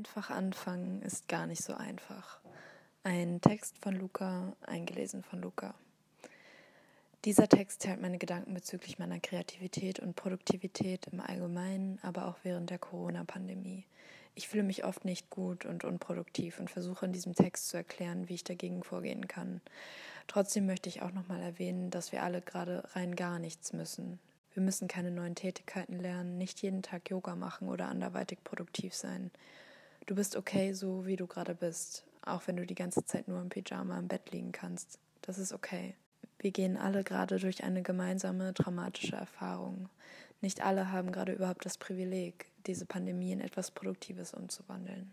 Einfach anfangen ist gar nicht so einfach. Ein Text von Luca, eingelesen von Luca. Dieser Text teilt meine Gedanken bezüglich meiner Kreativität und Produktivität im Allgemeinen, aber auch während der Corona-Pandemie. Ich fühle mich oft nicht gut und unproduktiv und versuche in diesem Text zu erklären, wie ich dagegen vorgehen kann. Trotzdem möchte ich auch nochmal erwähnen, dass wir alle gerade rein gar nichts müssen. Wir müssen keine neuen Tätigkeiten lernen, nicht jeden Tag Yoga machen oder anderweitig produktiv sein. Du bist okay, so wie du gerade bist, auch wenn du die ganze Zeit nur im Pyjama im Bett liegen kannst. Das ist okay. Wir gehen alle gerade durch eine gemeinsame traumatische Erfahrung. Nicht alle haben gerade überhaupt das Privileg, diese Pandemie in etwas Produktives umzuwandeln.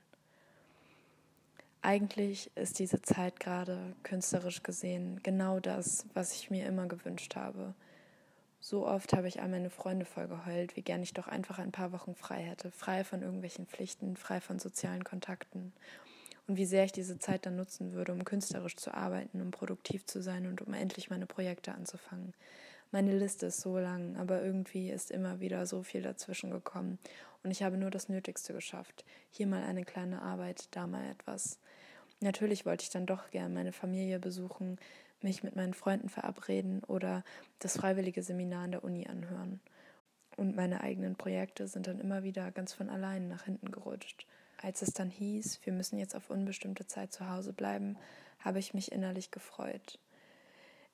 Eigentlich ist diese Zeit gerade künstlerisch gesehen genau das, was ich mir immer gewünscht habe – so oft habe ich all meine Freunde vollgeheult, wie gern ich doch einfach ein paar Wochen frei hätte, frei von irgendwelchen Pflichten, frei von sozialen Kontakten. Und wie sehr ich diese Zeit dann nutzen würde, um künstlerisch zu arbeiten, um produktiv zu sein und um endlich meine Projekte anzufangen. Meine Liste ist so lang, aber irgendwie ist immer wieder so viel dazwischen gekommen und ich habe nur das Nötigste geschafft. Hier mal eine kleine Arbeit, da mal etwas. Natürlich wollte ich dann doch gern meine Familie besuchen, mich mit meinen Freunden verabreden oder das freiwillige Seminar an der Uni anhören. Und meine eigenen Projekte sind dann immer wieder ganz von allein nach hinten gerutscht. Als es dann hieß, wir müssen jetzt auf unbestimmte Zeit zu Hause bleiben, habe ich mich innerlich gefreut.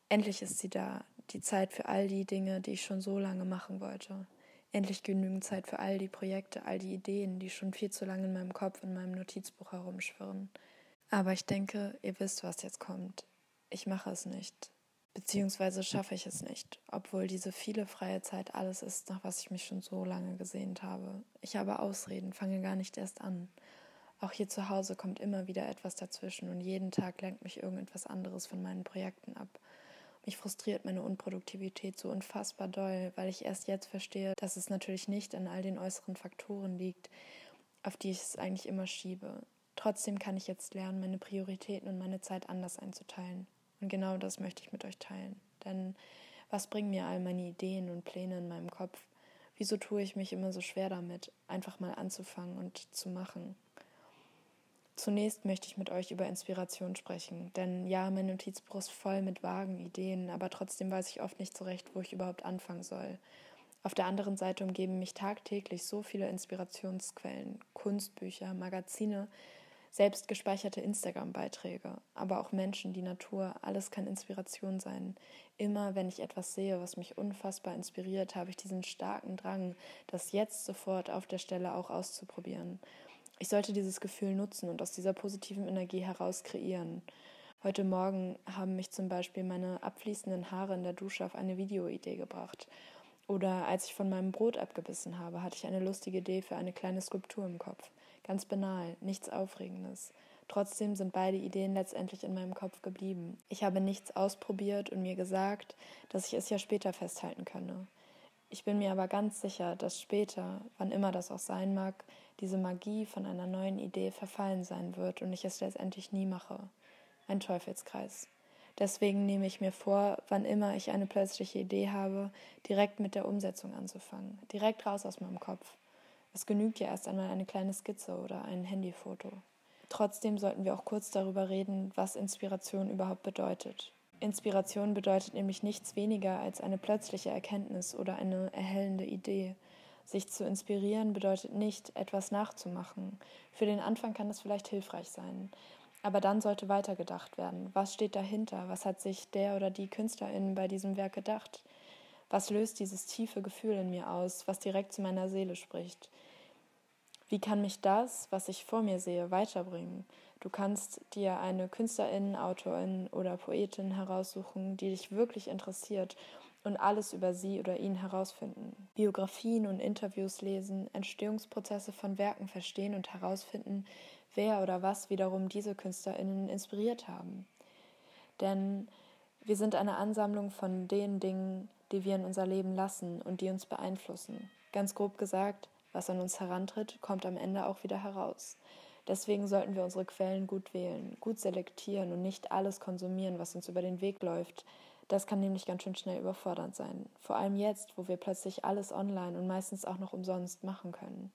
Endlich ist sie da, die Zeit für all die Dinge, die ich schon so lange machen wollte. Endlich genügend Zeit für all die Projekte, all die Ideen, die schon viel zu lange in meinem Kopf in meinem Notizbuch herumschwirren. Aber ich denke, ihr wisst, was jetzt kommt ich mache es nicht. Beziehungsweise schaffe ich es nicht, obwohl diese viele freie Zeit alles ist, nach was ich mich schon so lange gesehnt habe. Ich habe Ausreden, fange gar nicht erst an. Auch hier zu Hause kommt immer wieder etwas dazwischen und jeden Tag lenkt mich irgendetwas anderes von meinen Projekten ab. Mich frustriert meine Unproduktivität so unfassbar doll, weil ich erst jetzt verstehe, dass es natürlich nicht an all den äußeren Faktoren liegt, auf die ich es eigentlich immer schiebe. Trotzdem kann ich jetzt lernen, meine Prioritäten und meine Zeit anders einzuteilen. Und genau das möchte ich mit euch teilen. Denn was bringen mir all meine Ideen und Pläne in meinem Kopf? Wieso tue ich mich immer so schwer damit, einfach mal anzufangen und zu machen? Zunächst möchte ich mit euch über Inspiration sprechen, denn ja, mein Notizbuch ist voll mit vagen Ideen, aber trotzdem weiß ich oft nicht so recht, wo ich überhaupt anfangen soll. Auf der anderen Seite umgeben mich tagtäglich so viele Inspirationsquellen, Kunstbücher, Magazine, selbst gespeicherte Instagram-Beiträge, aber auch Menschen, die Natur, alles kann Inspiration sein. Immer wenn ich etwas sehe, was mich unfassbar inspiriert, habe ich diesen starken Drang, das jetzt sofort auf der Stelle auch auszuprobieren. Ich sollte dieses Gefühl nutzen und aus dieser positiven Energie heraus kreieren. Heute Morgen haben mich zum Beispiel meine abfließenden Haare in der Dusche auf eine Videoidee gebracht. Oder als ich von meinem Brot abgebissen habe, hatte ich eine lustige Idee für eine kleine Skulptur im Kopf. Ganz banal, nichts Aufregendes. Trotzdem sind beide Ideen letztendlich in meinem Kopf geblieben. Ich habe nichts ausprobiert und mir gesagt, dass ich es ja später festhalten könne. Ich bin mir aber ganz sicher, dass später, wann immer das auch sein mag, diese Magie von einer neuen Idee verfallen sein wird und ich es letztendlich nie mache. Ein Teufelskreis. Deswegen nehme ich mir vor, wann immer ich eine plötzliche Idee habe, direkt mit der Umsetzung anzufangen, direkt raus aus meinem Kopf. Es genügt ja erst einmal eine kleine Skizze oder ein Handyfoto. Trotzdem sollten wir auch kurz darüber reden, was Inspiration überhaupt bedeutet. Inspiration bedeutet nämlich nichts weniger als eine plötzliche Erkenntnis oder eine erhellende Idee. Sich zu inspirieren bedeutet nicht, etwas nachzumachen. Für den Anfang kann das vielleicht hilfreich sein. Aber dann sollte weitergedacht werden. Was steht dahinter? Was hat sich der oder die Künstlerin bei diesem Werk gedacht? Was löst dieses tiefe Gefühl in mir aus, was direkt zu meiner Seele spricht? Wie kann mich das, was ich vor mir sehe, weiterbringen? Du kannst dir eine Künstlerin, Autorin oder Poetin heraussuchen, die dich wirklich interessiert und alles über sie oder ihn herausfinden. Biografien und Interviews lesen, Entstehungsprozesse von Werken verstehen und herausfinden, wer oder was wiederum diese Künstlerinnen inspiriert haben. Denn wir sind eine Ansammlung von den Dingen, die wir in unser Leben lassen und die uns beeinflussen. Ganz grob gesagt, was an uns herantritt, kommt am Ende auch wieder heraus. Deswegen sollten wir unsere Quellen gut wählen, gut selektieren und nicht alles konsumieren, was uns über den Weg läuft. Das kann nämlich ganz schön schnell überfordernd sein. Vor allem jetzt, wo wir plötzlich alles online und meistens auch noch umsonst machen können.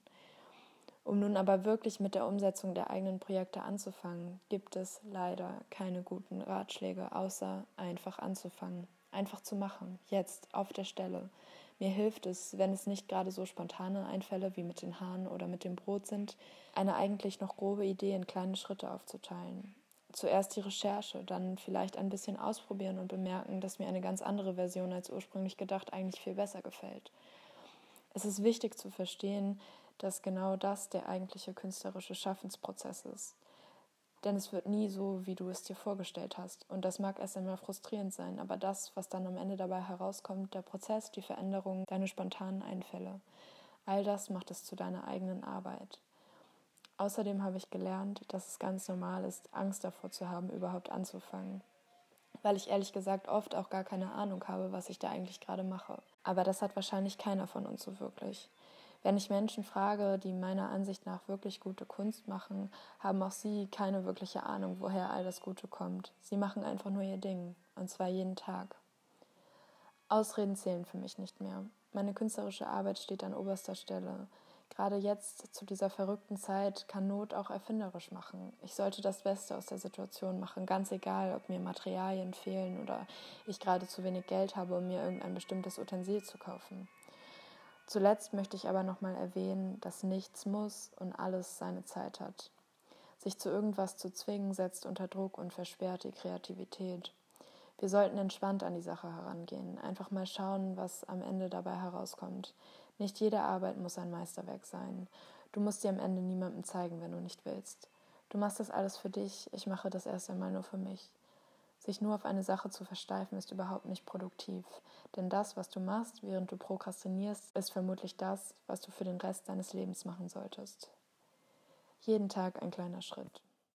Um nun aber wirklich mit der Umsetzung der eigenen Projekte anzufangen, gibt es leider keine guten Ratschläge, außer einfach anzufangen, einfach zu machen, jetzt auf der Stelle. Mir hilft es, wenn es nicht gerade so spontane Einfälle wie mit den Haaren oder mit dem Brot sind, eine eigentlich noch grobe Idee in kleine Schritte aufzuteilen. Zuerst die Recherche, dann vielleicht ein bisschen ausprobieren und bemerken, dass mir eine ganz andere Version als ursprünglich gedacht eigentlich viel besser gefällt. Es ist wichtig zu verstehen, dass genau das der eigentliche künstlerische Schaffensprozess ist. Denn es wird nie so, wie du es dir vorgestellt hast. Und das mag erst einmal frustrierend sein, aber das, was dann am Ende dabei herauskommt, der Prozess, die Veränderung, deine spontanen Einfälle, all das macht es zu deiner eigenen Arbeit. Außerdem habe ich gelernt, dass es ganz normal ist, Angst davor zu haben, überhaupt anzufangen. Weil ich ehrlich gesagt oft auch gar keine Ahnung habe, was ich da eigentlich gerade mache. Aber das hat wahrscheinlich keiner von uns so wirklich. Wenn ich Menschen frage, die meiner Ansicht nach wirklich gute Kunst machen, haben auch sie keine wirkliche Ahnung, woher all das Gute kommt. Sie machen einfach nur ihr Ding, und zwar jeden Tag. Ausreden zählen für mich nicht mehr. Meine künstlerische Arbeit steht an oberster Stelle. Gerade jetzt, zu dieser verrückten Zeit, kann Not auch erfinderisch machen. Ich sollte das Beste aus der Situation machen, ganz egal, ob mir Materialien fehlen oder ich gerade zu wenig Geld habe, um mir irgendein bestimmtes Utensil zu kaufen. Zuletzt möchte ich aber nochmal erwähnen, dass nichts muss und alles seine Zeit hat. Sich zu irgendwas zu zwingen, setzt unter Druck und versperrt die Kreativität. Wir sollten entspannt an die Sache herangehen, einfach mal schauen, was am Ende dabei herauskommt. Nicht jede Arbeit muss ein Meisterwerk sein. Du musst dir am Ende niemandem zeigen, wenn du nicht willst. Du machst das alles für dich, ich mache das erst einmal nur für mich. Sich nur auf eine Sache zu versteifen, ist überhaupt nicht produktiv. Denn das, was du machst, während du prokrastinierst, ist vermutlich das, was du für den Rest deines Lebens machen solltest. Jeden Tag ein kleiner Schritt.